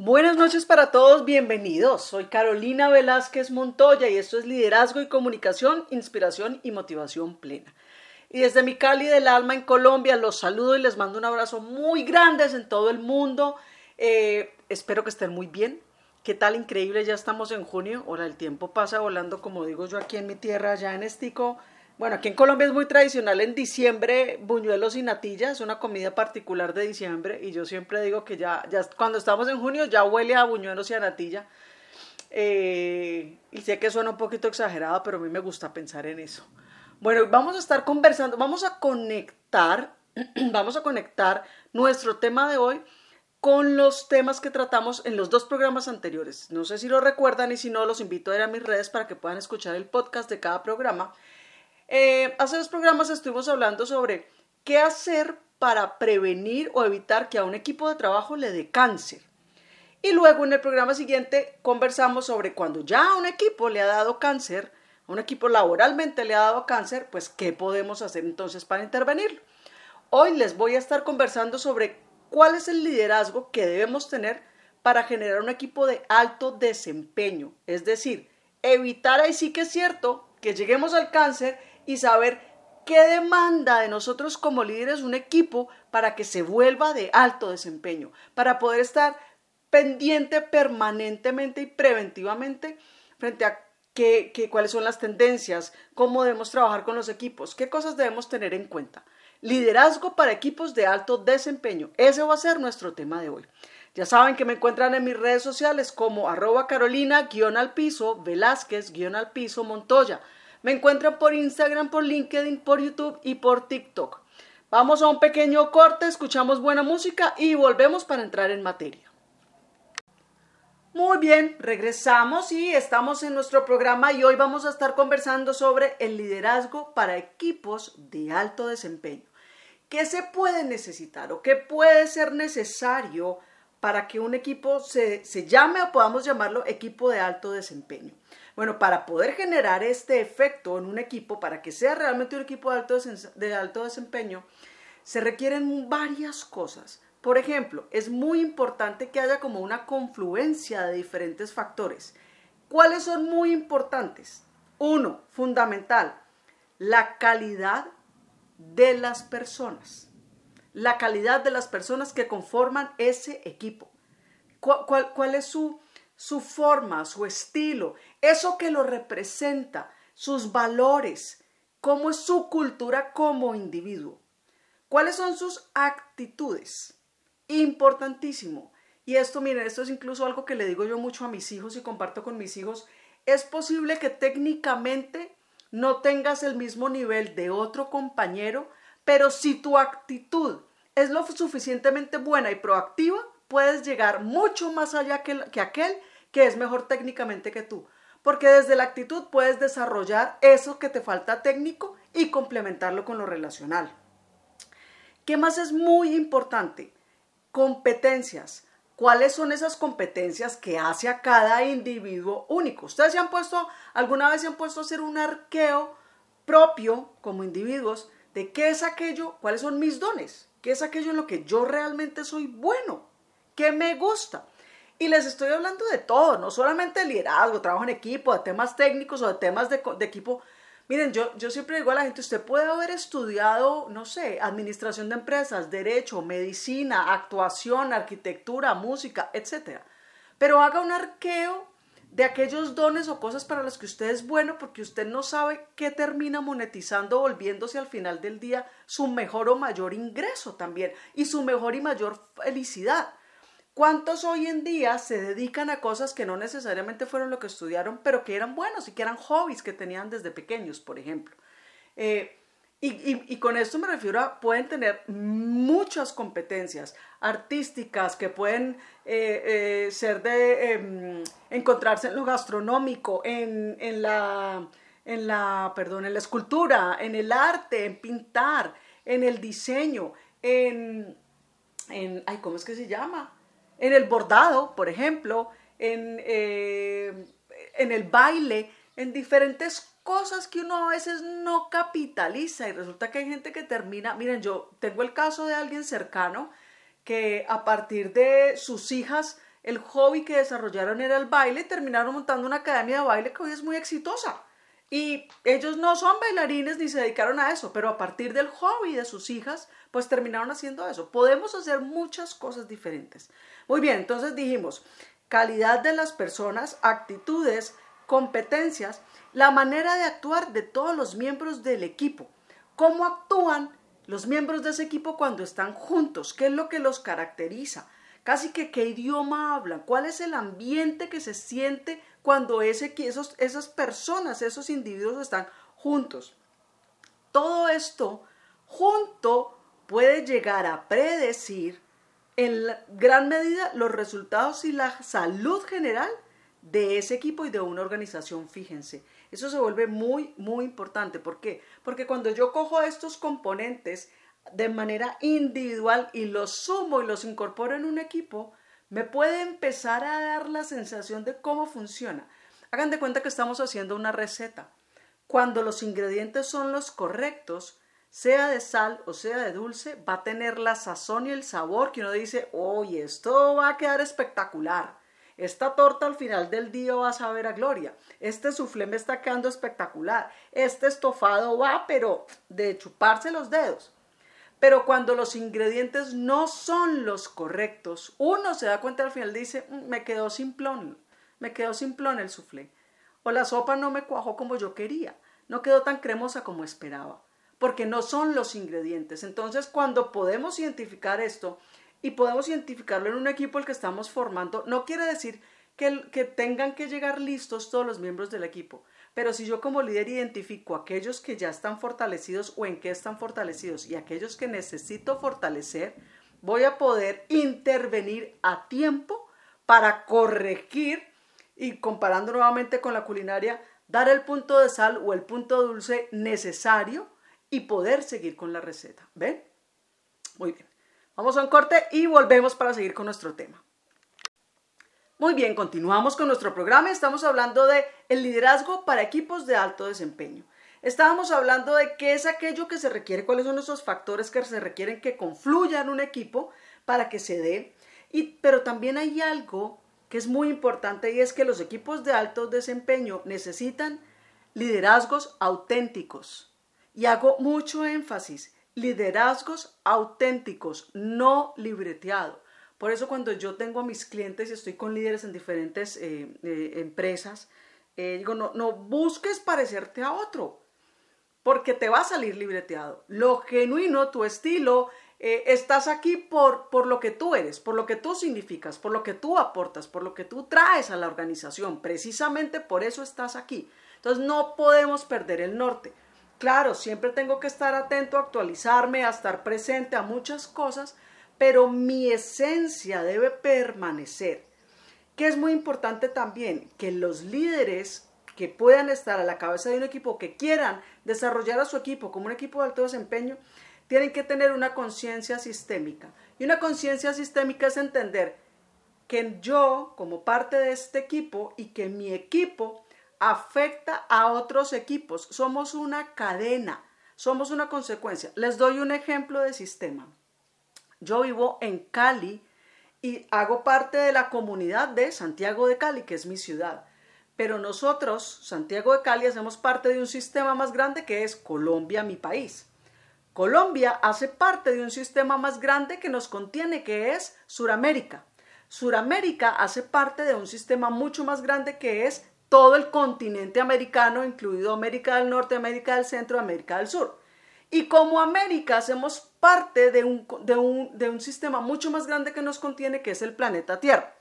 Buenas noches para todos, bienvenidos. Soy Carolina Velázquez Montoya y esto es Liderazgo y Comunicación, Inspiración y Motivación Plena. Y desde mi Cali del alma en Colombia los saludo y les mando un abrazo muy grande en todo el mundo. Eh, espero que estén muy bien. ¿Qué tal increíble? Ya estamos en junio. Ahora el tiempo pasa volando, como digo yo aquí en mi tierra, ya en Estico. Bueno, aquí en Colombia es muy tradicional en diciembre buñuelos y natilla, es una comida particular de diciembre y yo siempre digo que ya, ya cuando estamos en junio ya huele a buñuelos y a natilla. Eh, y sé que suena un poquito exagerado, pero a mí me gusta pensar en eso. Bueno, vamos a estar conversando, vamos a conectar, vamos a conectar nuestro tema de hoy con los temas que tratamos en los dos programas anteriores. No sé si lo recuerdan y si no, los invito a ir a mis redes para que puedan escuchar el podcast de cada programa. Eh, hace dos programas estuvimos hablando sobre qué hacer para prevenir o evitar que a un equipo de trabajo le dé cáncer. Y luego en el programa siguiente conversamos sobre cuando ya a un equipo le ha dado cáncer, a un equipo laboralmente le ha dado cáncer, pues qué podemos hacer entonces para intervenir. Hoy les voy a estar conversando sobre cuál es el liderazgo que debemos tener para generar un equipo de alto desempeño. Es decir, evitar ahí sí que es cierto que lleguemos al cáncer y saber qué demanda de nosotros como líderes un equipo para que se vuelva de alto desempeño, para poder estar pendiente permanentemente y preventivamente frente a qué, cuáles son las tendencias, cómo debemos trabajar con los equipos, qué cosas debemos tener en cuenta. Liderazgo para equipos de alto desempeño. Ese va a ser nuestro tema de hoy. Ya saben que me encuentran en mis redes sociales como arroba carolina guion al piso, Velázquez guion al piso, Montoya. Me encuentran por Instagram, por LinkedIn, por YouTube y por TikTok. Vamos a un pequeño corte, escuchamos buena música y volvemos para entrar en materia. Muy bien, regresamos y estamos en nuestro programa y hoy vamos a estar conversando sobre el liderazgo para equipos de alto desempeño. ¿Qué se puede necesitar o qué puede ser necesario para que un equipo se, se llame o podamos llamarlo equipo de alto desempeño? Bueno, para poder generar este efecto en un equipo, para que sea realmente un equipo de alto, de alto desempeño, se requieren varias cosas. Por ejemplo, es muy importante que haya como una confluencia de diferentes factores. ¿Cuáles son muy importantes? Uno, fundamental, la calidad de las personas. La calidad de las personas que conforman ese equipo. ¿Cuál, cuál es su, su forma, su estilo, eso que lo representa, sus valores, cómo es su cultura como individuo, cuáles son sus actitudes. Importantísimo. Y esto, miren, esto es incluso algo que le digo yo mucho a mis hijos y comparto con mis hijos. Es posible que técnicamente no tengas el mismo nivel de otro compañero, pero si tu actitud es lo suficientemente buena y proactiva, puedes llegar mucho más allá que, que aquel que es mejor técnicamente que tú. Porque desde la actitud puedes desarrollar eso que te falta técnico y complementarlo con lo relacional. ¿Qué más es muy importante? Competencias. ¿Cuáles son esas competencias que hace a cada individuo único? Ustedes se han puesto, alguna vez se han puesto a hacer un arqueo propio como individuos de qué es aquello, cuáles son mis dones, qué es aquello en lo que yo realmente soy bueno, qué me gusta. Y les estoy hablando de todo, no solamente de liderazgo, trabajo en equipo, de temas técnicos o de temas de, equipo. Miren, yo, yo siempre digo a la gente, usted puede haber estudiado, no sé, administración de empresas, derecho, medicina, actuación, arquitectura, música, etc. Pero haga un arqueo de aquellos dones o cosas para los que usted es bueno porque usted no sabe qué termina monetizando, volviéndose al final del día su mejor o mayor ingreso también y su mejor y mayor felicidad. ¿Cuántos hoy en día se dedican a cosas que no necesariamente fueron lo que estudiaron, pero que eran buenos y que eran hobbies que tenían desde pequeños, por ejemplo? Eh, y, con esto me refiero a, pueden tener muchas competencias artísticas que pueden eh, eh, ser de em, encontrarse en lo gastronómico, en, en, la, en, la, perdón, en la escultura, en el arte, en pintar, en el diseño, en, en ay, ¿cómo es que se llama? En el bordado, por ejemplo, en, eh, en el baile, en diferentes cosas que uno a veces no capitaliza y resulta que hay gente que termina, miren, yo tengo el caso de alguien cercano que a partir de sus hijas el hobby que desarrollaron era el baile terminaron montando una academia de baile que hoy es muy exitosa. Y ellos no son bailarines ni se dedicaron a eso, pero a partir del hobby de sus hijas, pues terminaron haciendo eso. Podemos hacer muchas cosas diferentes. Muy bien, entonces dijimos, calidad de las personas, actitudes, competencias, la manera de actuar de todos los miembros del equipo, cómo actúan los miembros de ese equipo cuando están juntos, qué es lo que los caracteriza, casi que qué idioma hablan, cuál es el ambiente que se siente cuando ese, esos, esas personas, esos individuos están juntos. Todo esto junto puede llegar a predecir en gran medida los resultados y la salud general de ese equipo y de una organización, fíjense. Eso se vuelve muy, muy importante. ¿Por qué? Porque cuando yo cojo estos componentes de manera individual y los sumo y los incorporo en un equipo, me puede empezar a dar la sensación de cómo funciona. Hagan de cuenta que estamos haciendo una receta. Cuando los ingredientes son los correctos, sea de sal o sea de dulce, va a tener la sazón y el sabor que uno dice, oye, esto va a quedar espectacular. Esta torta al final del día va a saber a gloria. Este suflé me está quedando espectacular. Este estofado va, pero de chuparse los dedos. Pero cuando los ingredientes no son los correctos, uno se da cuenta al final dice, mm, me quedó simplón, me quedó simplón el suflé. O la sopa no me cuajó como yo quería, no quedó tan cremosa como esperaba, porque no son los ingredientes. Entonces, cuando podemos identificar esto y podemos identificarlo en un equipo el que estamos formando, no quiere decir que, que tengan que llegar listos todos los miembros del equipo, pero si yo como líder identifico aquellos que ya están fortalecidos o en qué están fortalecidos y aquellos que necesito fortalecer, voy a poder intervenir a tiempo para corregir y comparando nuevamente con la culinaria, dar el punto de sal o el punto dulce necesario y poder seguir con la receta. ¿Ven? Muy bien. Vamos a un corte y volvemos para seguir con nuestro tema. Muy bien, continuamos con nuestro programa. Estamos hablando de el liderazgo para equipos de alto desempeño. Estábamos hablando de qué es aquello que se requiere, cuáles son esos factores que se requieren que confluyan en un equipo para que se dé. Pero también hay algo que es muy importante y es que los equipos de alto desempeño necesitan liderazgos auténticos. Y hago mucho énfasis, liderazgos auténticos, no libreteado. Por eso cuando yo tengo a mis clientes y estoy con líderes en diferentes eh, eh, empresas, eh, digo, no, no busques parecerte a otro, porque te va a salir libreteado. Lo genuino, tu estilo, estás aquí por, por lo que tú eres, por lo que tú significas, por lo que tú aportas, por lo que tú traes a la organización. Precisamente por eso estás aquí. Entonces no podemos perder el norte. Claro, siempre tengo que estar atento, actualizarme, a estar presente a muchas cosas, pero mi esencia debe permanecer. Que es muy importante también que los líderes que puedan estar a la cabeza de un equipo, que quieran desarrollar a su equipo como un equipo de alto desempeño, tienen que tener una conciencia sistémica. Y una conciencia sistémica es entender que yo, como parte de este equipo, y que mi equipo afecta a otros equipos. Somos una cadena, somos una consecuencia. Les doy un ejemplo de sistema. Yo vivo en Cali y hago parte de la comunidad de Santiago de Cali, que es mi ciudad. Pero nosotros, Santiago de Cali, hacemos parte de un sistema más grande que es Colombia, mi país. Colombia hace parte de un sistema más grande que nos contiene, que es Suramérica. Suramérica hace parte de un sistema mucho más grande que es todo el continente americano, incluido América del Norte, América del Centro, América del Sur. Y como América hacemos parte de un, de, un, sistema mucho más grande que nos contiene, que es el planeta Tierra.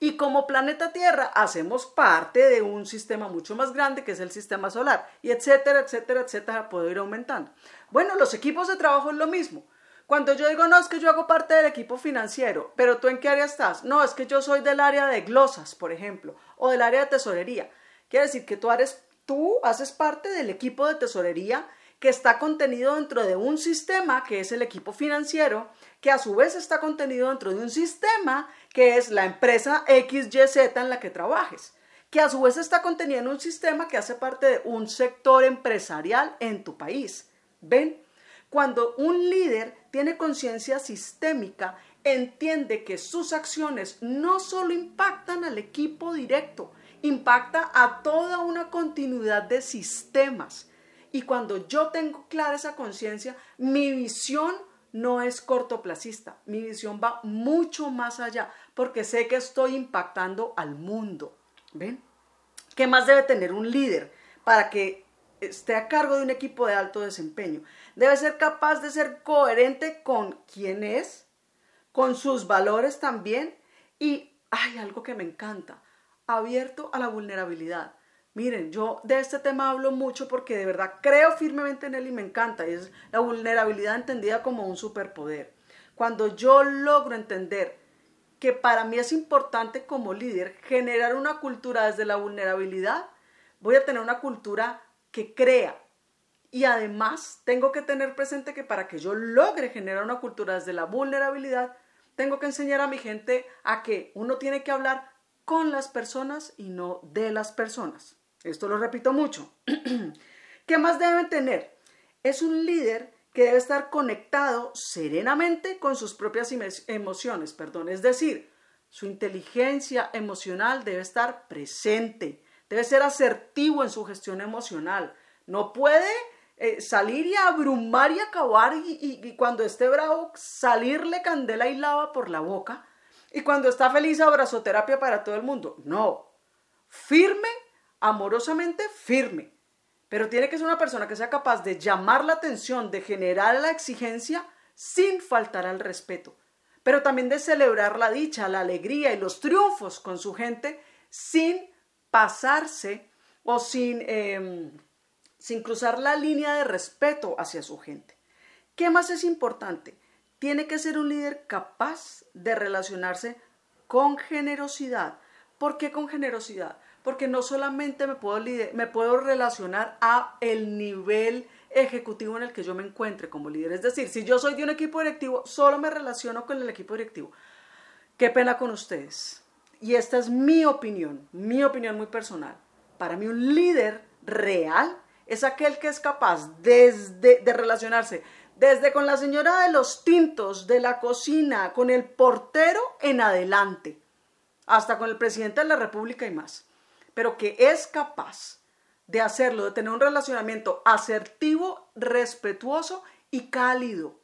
Y como planeta Tierra hacemos parte de un sistema mucho más grande que es el sistema solar, y etcétera, etcétera, etcétera, puedo ir aumentando. Bueno, los equipos de trabajo es lo mismo. Cuando yo digo, no, es que yo hago parte del equipo financiero, pero tú en qué área estás? No, es que yo soy del área de glosas, por ejemplo, o del área de tesorería. Quiere decir que tú, eres, tú haces parte del equipo de tesorería que está contenido dentro de un sistema que es el equipo financiero, que a su vez está contenido dentro de un sistema que es la empresa XYZ en la que trabajes, que a su vez está contenido en un sistema que hace parte de un sector empresarial en tu país. ¿Ven? Cuando un líder tiene conciencia sistémica, entiende que sus acciones no solo impactan al equipo directo, impacta a toda una continuidad de sistemas. Y cuando yo tengo clara esa conciencia, mi visión no es cortoplacista, mi visión va mucho más allá, porque sé que estoy impactando al mundo. ¿Ven? ¿Qué más debe tener un líder para que esté a cargo de un equipo de alto desempeño? Debe ser capaz de ser coherente con quién es, con sus valores también y hay algo que me encanta, abierto a la vulnerabilidad. Miren, yo de este tema hablo mucho porque de verdad creo firmemente en él y me encanta. Y es la vulnerabilidad entendida como un superpoder. Cuando yo logro entender que para mí es importante como líder generar una cultura desde la vulnerabilidad, voy a tener una cultura que crea. Y además tengo que tener presente que para que yo logre generar una cultura desde la vulnerabilidad, tengo que enseñar a mi gente a que uno tiene que hablar con las personas y no de las personas. Esto lo repito mucho. ¿Qué más deben tener? Es un líder que debe estar conectado serenamente con sus propias emociones, perdón, es decir, su inteligencia emocional debe estar presente, debe ser asertivo en su gestión emocional. No puede eh, salir y abrumar y acabar y, cuando esté bravo salirle candela y lava por la boca y cuando está feliz abrazoterapia para todo el mundo. No, firme amorosamente firme, pero tiene que ser una persona que sea capaz de llamar la atención, de generar la exigencia sin faltar al respeto, pero también de celebrar la dicha, la alegría y los triunfos con su gente sin pasarse o sin, em, sin cruzar la línea de respeto hacia su gente. ¿Qué más es importante? Tiene que ser un líder capaz de relacionarse con generosidad. ¿Por qué con generosidad? Porque no solamente me puedo, me puedo relacionar a el nivel ejecutivo en el que yo me encuentre como líder. Es decir, si yo soy de un equipo directivo, solo me relaciono con el equipo directivo. Qué pena con ustedes. Y esta es mi opinión, mi opinión muy personal. Para mí un líder real es aquel que es capaz desde, de relacionarse desde con la señora de los tintos, de la cocina, con el portero en adelante, hasta con el presidente de la República y más pero que es capaz de hacerlo, de tener un relacionamiento asertivo, respetuoso y cálido.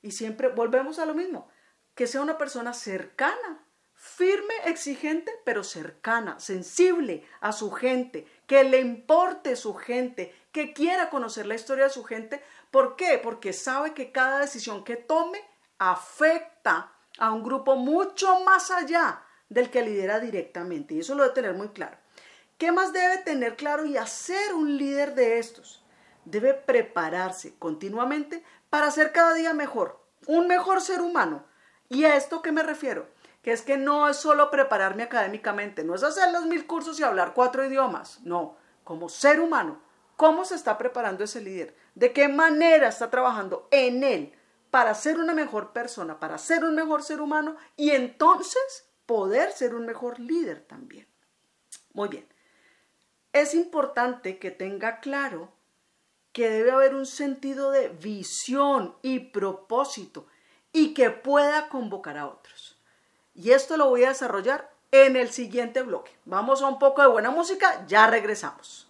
Y siempre volvemos a lo mismo, que sea una persona cercana, firme, exigente, pero cercana, sensible a su gente, que le importe su gente, que quiera conocer la historia de su gente. ¿Por qué? Porque sabe que cada decisión que tome afecta a un grupo mucho más allá del que lidera directamente. Y eso lo debe tener muy claro. ¿Qué más debe tener claro y hacer un líder de estos? Debe prepararse continuamente para ser cada día mejor, un mejor ser humano. ¿Y a esto qué me refiero? Que es que no es solo prepararme académicamente, no es hacer los mil cursos y hablar cuatro idiomas, no, como ser humano, ¿cómo se está preparando ese líder? ¿De qué manera está trabajando en él para ser una mejor persona, para ser un mejor ser humano y entonces poder ser un mejor líder también? Muy bien es importante que tenga claro que debe haber un sentido de visión y propósito y que pueda convocar a otros. Y esto lo voy a desarrollar en el siguiente bloque. Vamos a un poco de buena música, ya regresamos.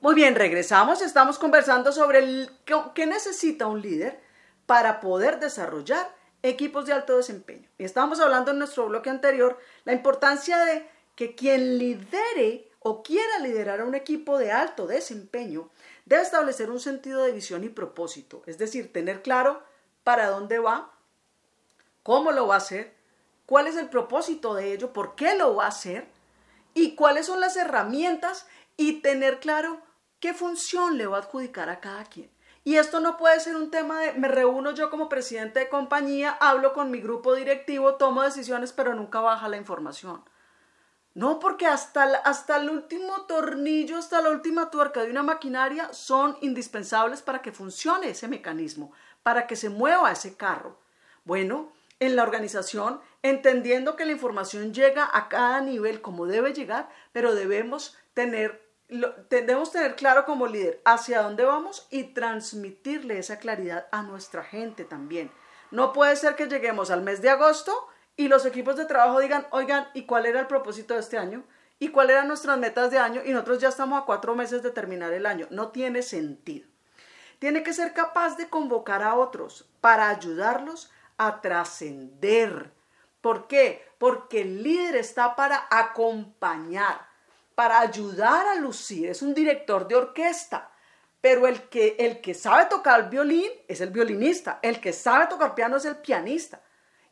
Muy bien, regresamos, estamos conversando sobre el, qué necesita un líder para poder desarrollar equipos de alto desempeño. Y estábamos hablando en nuestro bloque anterior la importancia de que quien lidere o quiera liderar a un equipo de alto desempeño, debe establecer un sentido de visión y propósito, es decir, tener claro para dónde va, cómo lo va a hacer, cuál es el propósito de ello, por qué lo va a hacer y cuáles son las herramientas y tener claro qué función le va a adjudicar a cada quien. Y esto no puede ser un tema de me reúno yo como presidente de compañía, hablo con mi grupo directivo, tomo decisiones, pero nunca baja la información. No, porque hasta, hasta el último tornillo, hasta la última tuerca de una maquinaria son indispensables para que funcione ese mecanismo, para que se mueva ese carro. Bueno, en la organización, entendiendo que la información llega a cada nivel como debe llegar, pero debemos tener, debemos tener claro como líder hacia dónde vamos y transmitirle esa claridad a nuestra gente también. No puede ser que lleguemos al mes de agosto y los equipos de trabajo digan, oigan, ¿y cuál era el propósito de este año? ¿Y cuáles eran nuestras metas de año? Y nosotros ya estamos a cuatro meses de terminar el año. No tiene sentido. Tiene que ser capaz de convocar a otros para ayudarlos a trascender. ¿Por qué? Porque el líder está para acompañar, para ayudar a lucir. Es un director de orquesta. Pero el que, el que sabe tocar violín es el violinista. El que sabe tocar piano es el pianista.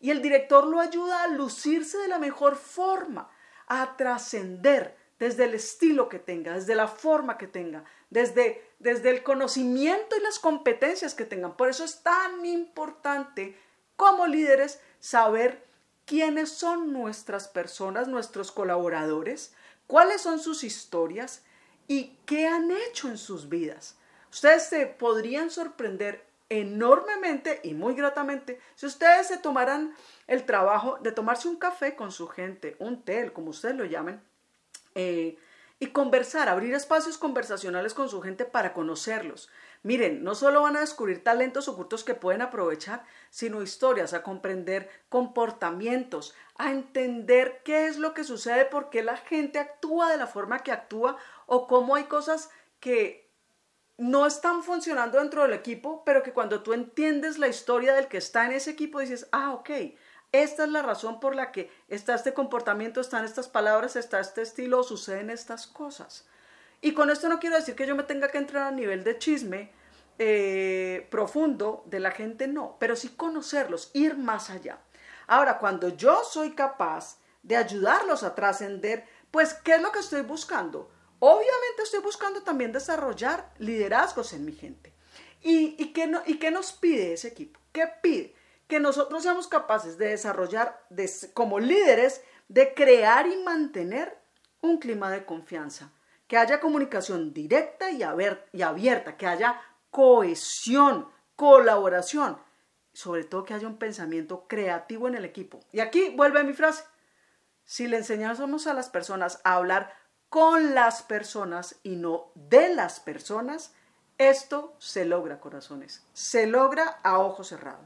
Y el director lo ayuda a lucirse de la mejor forma, a trascender desde el estilo que tenga, desde la forma que tenga, desde, desde el conocimiento y las competencias que tengan. Por eso es tan importante como líderes saber quiénes son nuestras personas, nuestros colaboradores, cuáles son sus historias y qué han hecho en sus vidas. Ustedes se podrían sorprender enormemente y muy gratamente si ustedes se tomaran el trabajo de tomarse un café con su gente, un té, como ustedes lo llamen, eh, y conversar, abrir espacios conversacionales con su gente para conocerlos. Miren, no solo van a descubrir talentos ocultos que pueden aprovechar, sino historias, a comprender comportamientos, a entender qué es lo que sucede, por qué la gente actúa de la forma que actúa o cómo hay cosas que no están funcionando dentro del equipo, pero que cuando tú entiendes la historia del que está en ese equipo dices, ah, ok, esta es la razón por la que está este comportamiento, están estas palabras, está este estilo, suceden estas cosas. Y con esto no quiero decir que yo me tenga que entrar a nivel de chisme eh, profundo de la gente, no, pero sí conocerlos, ir más allá. Ahora, cuando yo soy capaz de ayudarlos a trascender, pues, ¿qué es lo que estoy buscando? Obviamente estoy buscando también desarrollar liderazgos en mi gente. ¿Y, y, qué, no, ¿Y qué nos pide ese equipo? ¿Qué pide? que nosotros seamos capaces de desarrollar como líderes, de crear y mantener un clima de confianza, que haya comunicación directa y, y abierta, que haya cohesión, colaboración, sobre todo que haya un pensamiento creativo en el equipo. Y aquí vuelve mi frase. Si le enseñamos a las personas a hablar con las personas y no de las personas, esto se logra, corazones. Se logra a ojo cerrado.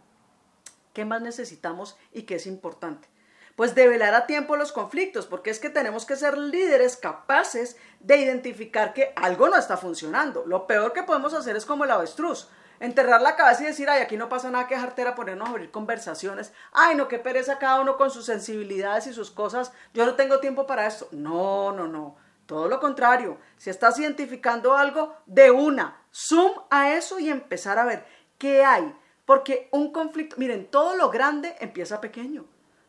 ¿Qué más necesitamos y qué es importante? Pues develar a tiempo los conflictos, porque es que tenemos que ser líderes capaces de identificar que algo no está funcionando. Lo peor que podemos hacer es como el avestruz, enterrar la cabeza y decir, ay, aquí no pasa nada que jartera, ponernos a abrir conversaciones, ay, no, qué pereza cada uno con sus sensibilidades y sus cosas, yo no tengo tiempo para esto. No, no, no, todo lo contrario, si estás identificando algo, de una, zoom a eso y empezar a ver qué hay porque un conflicto, miren, todo lo grande empieza pequeño.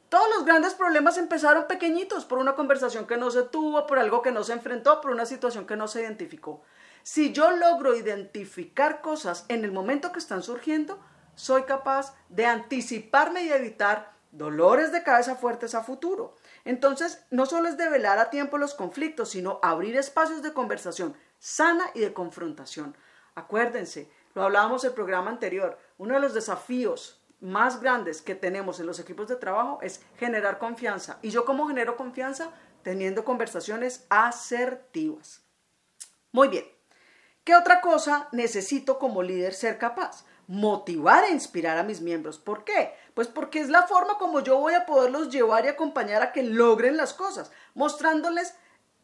Todos los grandes problemas empezaron pequeñitos por una conversación que no se tuvo, por algo que no se enfrentó, por una situación que no se identificó. Si yo logro identificar cosas en el momento que están surgiendo, soy capaz de anticiparme y evitar dolores de cabeza fuertes a futuro. Entonces, no solo es develar a tiempo los conflictos, sino abrir espacios de conversación sana y de confrontación. Acuérdense, lo hablábamos en el programa anterior, uno de los desafíos más grandes que tenemos en los equipos de trabajo es generar confianza. ¿Y yo cómo genero confianza? Teniendo conversaciones asertivas. Muy bien. ¿Qué otra cosa necesito como líder ser capaz? Motivar e inspirar a mis miembros. ¿Por qué? Pues porque es la forma como yo voy a poderlos llevar y acompañar a que logren las cosas, mostrándoles,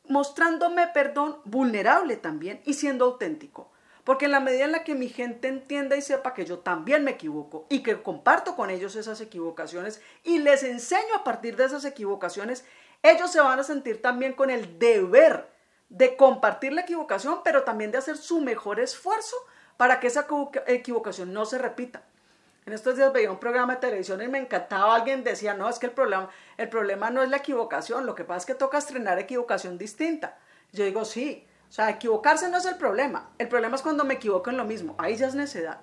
mostrándome, perdón, vulnerable también y siendo auténtico. Porque en la medida en la que mi gente entienda y sepa que yo también me equivoco y que comparto con ellos esas equivocaciones y les enseño a partir de esas equivocaciones, ellos se van a sentir también con el deber de compartir la equivocación, pero también de hacer su mejor esfuerzo para que esa equivocación no se repita. En estos días veía un programa de televisión y me encantaba, alguien decía, no, es que el problema, el problema no es la equivocación, lo que pasa es que toca estrenar equivocación distinta. Yo digo, sí, o sea, equivocarse no es el problema. El problema es cuando me equivoco en lo mismo. Ahí ya es necedad.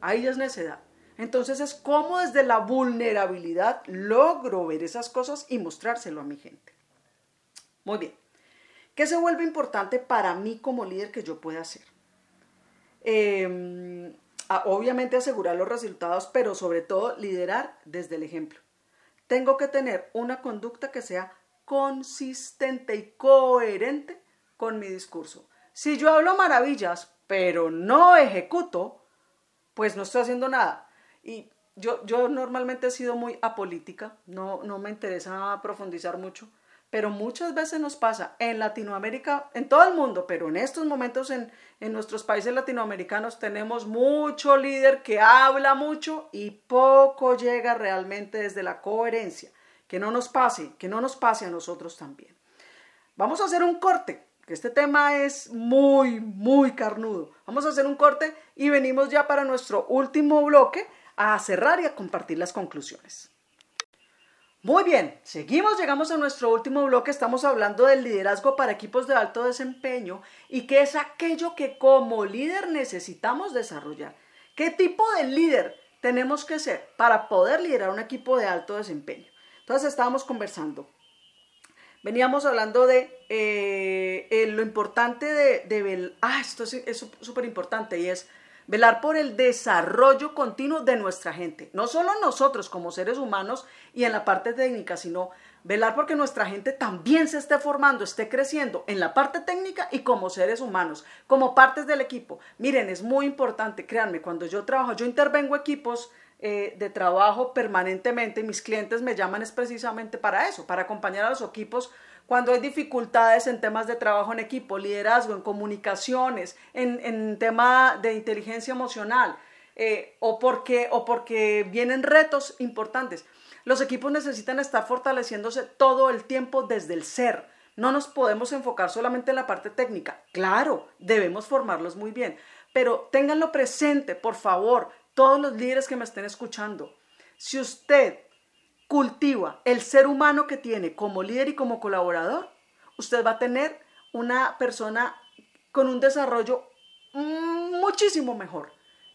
Ahí ya es necedad. Entonces es como desde la vulnerabilidad logro ver esas cosas y mostrárselo a mi gente. Muy bien. ¿Qué se vuelve importante para mí como líder que yo pueda hacer? Em, obviamente asegurar los resultados, pero sobre todo liderar desde el ejemplo. Tengo que tener una conducta que sea consistente y coherente con mi discurso. Si yo hablo maravillas, pero no ejecuto, pues no estoy haciendo nada. Y yo, normalmente he sido muy apolítica, no me interesa profundizar mucho, pero muchas veces nos pasa en Latinoamérica, en todo el mundo, pero en estos momentos en, en nuestros países latinoamericanos tenemos mucho líder que habla mucho y poco llega realmente desde la coherencia. Que no nos pase, que no nos pase a nosotros también. Vamos a hacer un corte, que este tema es muy, muy carnudo. Vamos a hacer un corte y venimos ya para nuestro último bloque a cerrar y a compartir las conclusiones. Muy bien, seguimos, llegamos a nuestro último bloque, estamos hablando del liderazgo para equipos de alto desempeño y qué es aquello que como líder necesitamos desarrollar. ¿Qué tipo de líder tenemos que ser para poder liderar un equipo de alto desempeño? Entonces estábamos conversando, veníamos hablando de eh, lo importante de, de, ah, esto es súper importante y es velar por el desarrollo continuo de nuestra gente, no solo nosotros como seres humanos y en la parte técnica, sino velar porque nuestra gente también se esté formando, esté creciendo en la parte técnica y como seres humanos, como partes del equipo. Miren, es muy importante, créanme, cuando yo trabajo, yo intervengo equipos eh, de trabajo permanentemente, mis clientes me llaman es precisamente para eso, para acompañar a los equipos cuando hay dificultades en temas de trabajo en equipo, liderazgo, en comunicaciones, en, en tema de inteligencia emocional, eh, o, porque, o porque vienen retos importantes. Los equipos necesitan estar fortaleciéndose todo el tiempo desde el ser. No nos podemos enfocar solamente en la parte técnica. Claro, debemos formarlos muy bien, pero ténganlo presente, por favor, todos los líderes que me estén escuchando. Si usted cultiva el ser humano que tiene como líder y como colaborador, usted va a tener una persona con un desarrollo muchísimo mejor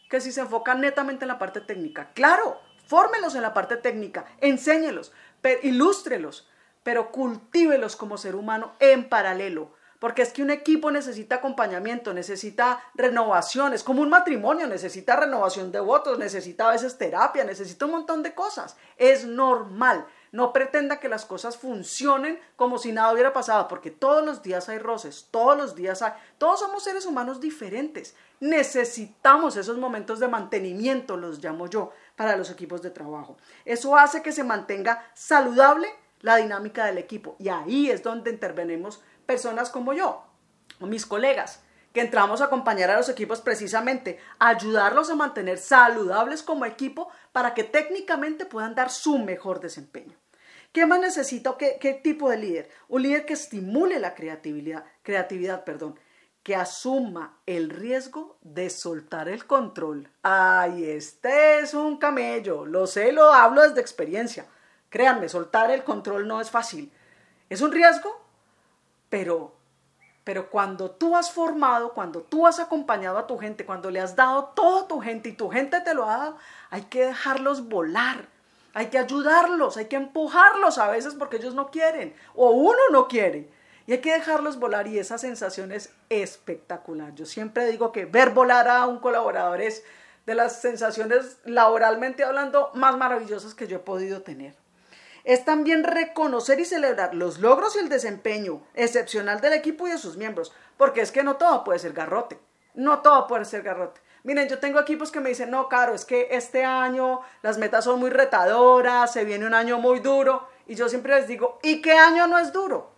que si se enfoca netamente en la parte técnica. Claro, fórmelos en la parte técnica, enséñelos, ilústrelos, pero cultívelos como ser humano en paralelo porque es que un equipo necesita acompañamiento, necesita renovación, es como un matrimonio, necesita renovación de votos, necesita a veces terapia, necesita un montón de cosas. Es normal. No pretenda que las cosas funcionen como si nada hubiera pasado, porque todos los días hay roces, todos los días hay, todos somos seres humanos diferentes. Necesitamos esos momentos de mantenimiento, los llamo yo, para los equipos de trabajo. Eso hace que se mantenga saludable la dinámica del equipo y ahí es donde intervenimos personas como yo, o mis colegas, que entramos a acompañar a los equipos precisamente, a ayudarlos a mantener saludables como equipo para que técnicamente puedan dar su mejor desempeño. ¿Qué más necesita qué, qué tipo de líder? Un líder que estimule la creatividad, creatividad, perdón, que asuma el riesgo de soltar el control. Ay, este es un camello, lo sé, lo hablo desde experiencia. Créanme, soltar el control no es fácil. ¿Es un riesgo? Pero, pero cuando tú has formado, cuando tú has acompañado a tu gente, cuando le has dado todo a tu gente y tu gente te lo ha dado, hay que dejarlos volar. Hay que ayudarlos, hay que empujarlos a veces porque ellos no quieren o uno no quiere. Y hay que dejarlos volar y esa sensación es espectacular. Yo siempre digo que ver volar a un colaborador es de las sensaciones laboralmente hablando más maravillosas que yo he podido tener es también reconocer y celebrar los logros y el desempeño excepcional del equipo y de sus miembros, porque es que no todo puede ser garrote, no todo puede ser garrote. Miren, yo tengo equipos que me dicen, no, Caro, es que este año las metas son muy retadoras, se viene un año muy duro, y yo siempre les digo, ¿y qué año no es duro?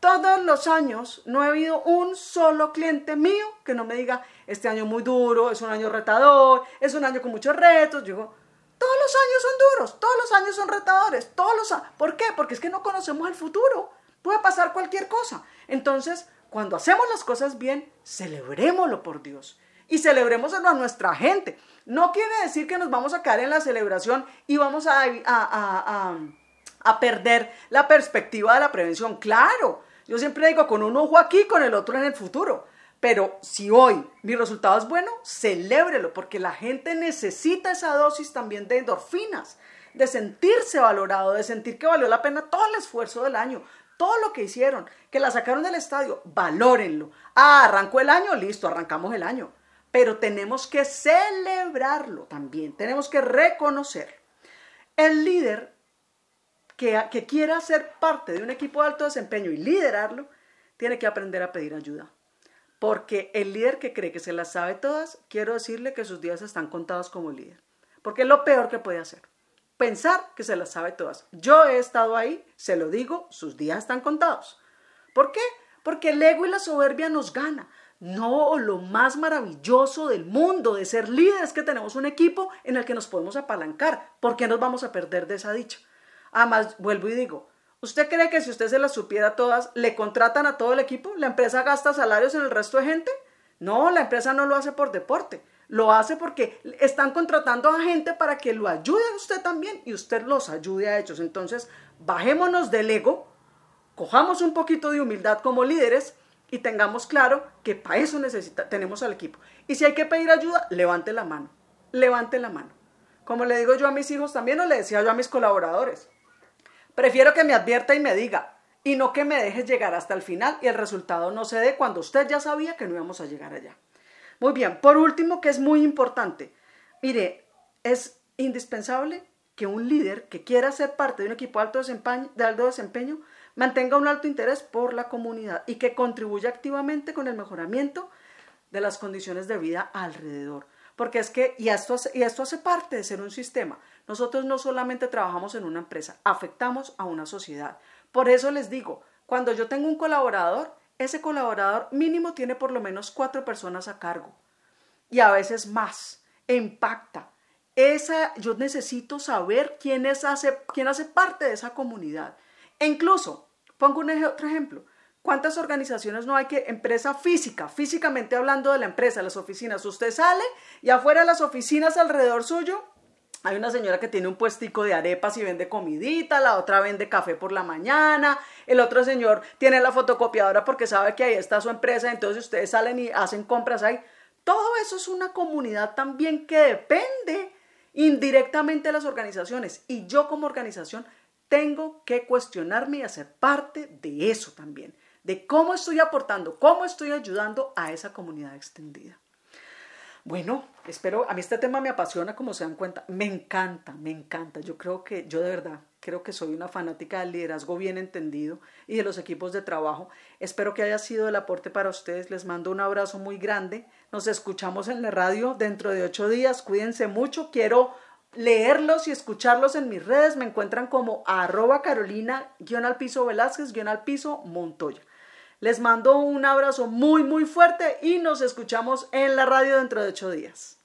Todos los años no he habido un solo cliente mío que no me diga, este año muy duro, es un año retador, es un año con muchos retos. Yo digo, todos los años son duros, todos los años son retadores, todos los ¿Por qué? Porque es que no conocemos el futuro. Puede pasar cualquier cosa. Entonces, cuando hacemos las cosas bien, celebrémoslo por Dios. Y celebrémoslo a nuestra gente. No quiere decir que nos vamos a caer en la celebración y vamos a, a, a perder la perspectiva de la prevención. Claro, yo siempre digo, con un ojo aquí, con el otro en el futuro. Pero si hoy mi resultado es bueno, celébrelo, porque la gente necesita esa dosis también de endorfinas, de sentirse valorado, de sentir que valió la pena todo el esfuerzo del año, todo lo que hicieron, que la sacaron del estadio, valórenlo. Ah, arrancó el año, listo, arrancamos el año. Pero tenemos que celebrarlo también, tenemos que reconocer. El líder que, que quiera ser parte de un equipo de alto desempeño y liderarlo, tiene que aprender a pedir ayuda. Porque el líder que cree que se las sabe todas, quiero decirle que sus días están contados como líder. porque es lo peor que puede hacer. Pensar que se las sabe todas. Yo he estado ahí, se lo digo, sus días están contados. ¿Por qué? Porque el ego y la soberbia nos gana. No, lo más maravilloso del mundo de ser líderes es que tenemos un equipo en el que nos podemos apalancar. ¿Por qué nos vamos a perder de esa dicha? Además, vuelvo y digo, ¿usted cree que si usted se las supiera todas, le contratan a todo el equipo? ¿La empresa gasta salarios en el resto de gente? No, la empresa no lo hace por deporte. Lo hace porque están contratando a gente para que lo ayude a usted también y usted los ayude a ellos. Entonces, bajémonos del ego, cojamos un poquito de humildad como líderes y tengamos claro que para eso necesita, tenemos al equipo. Y si hay que pedir ayuda, levante la mano, levante la mano. Como le digo yo a mis hijos también o le decía yo a mis colaboradores, prefiero que me advierta y me diga, y no que me deje llegar hasta el final y el resultado no se dé cuando usted ya sabía que no íbamos a llegar allá. Muy bien, por último, que es muy importante, mire, es indispensable que un líder que quiera ser parte de un equipo de alto desempeño, de alto desempeño mantenga un alto interés por la comunidad y que contribuya activamente con el mejoramiento de las condiciones de vida alrededor. Porque es que, y esto, y esto hace parte de ser un sistema, nosotros no solamente trabajamos en una empresa, afectamos a una sociedad. Por eso les digo, cuando yo tengo un colaborador, ese colaborador mínimo tiene por lo menos cuatro personas a cargo y a veces más, e impacta. Esa, yo necesito saber quién, es, hace, quién hace parte de esa comunidad. E incluso, pongo un otro ejemplo, ¿cuántas organizaciones no hay que empresa física, físicamente hablando de la empresa, las oficinas? Usted sale y afuera las oficinas alrededor suyo hay una señora que tiene un puestico de arepas y vende comidita, la otra vende café por la mañana, el otro señor tiene la fotocopiadora porque sabe que ahí está su empresa, entonces ustedes salen y hacen compras ahí. Todo eso es una comunidad también que depende indirectamente de las organizaciones y yo como organización tengo que cuestionarme y hacer parte de eso también, de cómo estoy aportando, cómo estoy ayudando a esa comunidad extendida. Bueno, espero, a mí este tema me apasiona, como se dan cuenta, me encanta, me encanta. Yo creo que, yo de verdad, creo que soy una fanática del liderazgo bien entendido y de los equipos de trabajo. Espero que haya sido el aporte para ustedes. Les mando un abrazo muy grande. Nos escuchamos en la radio dentro de ocho días. Cuídense mucho. Quiero leerlos y escucharlos en mis redes. Me encuentran como arroba carolina guion al piso Velázquez guion al piso Montoya. Les mando un abrazo muy muy fuerte y nos escuchamos en la radio dentro de ocho días.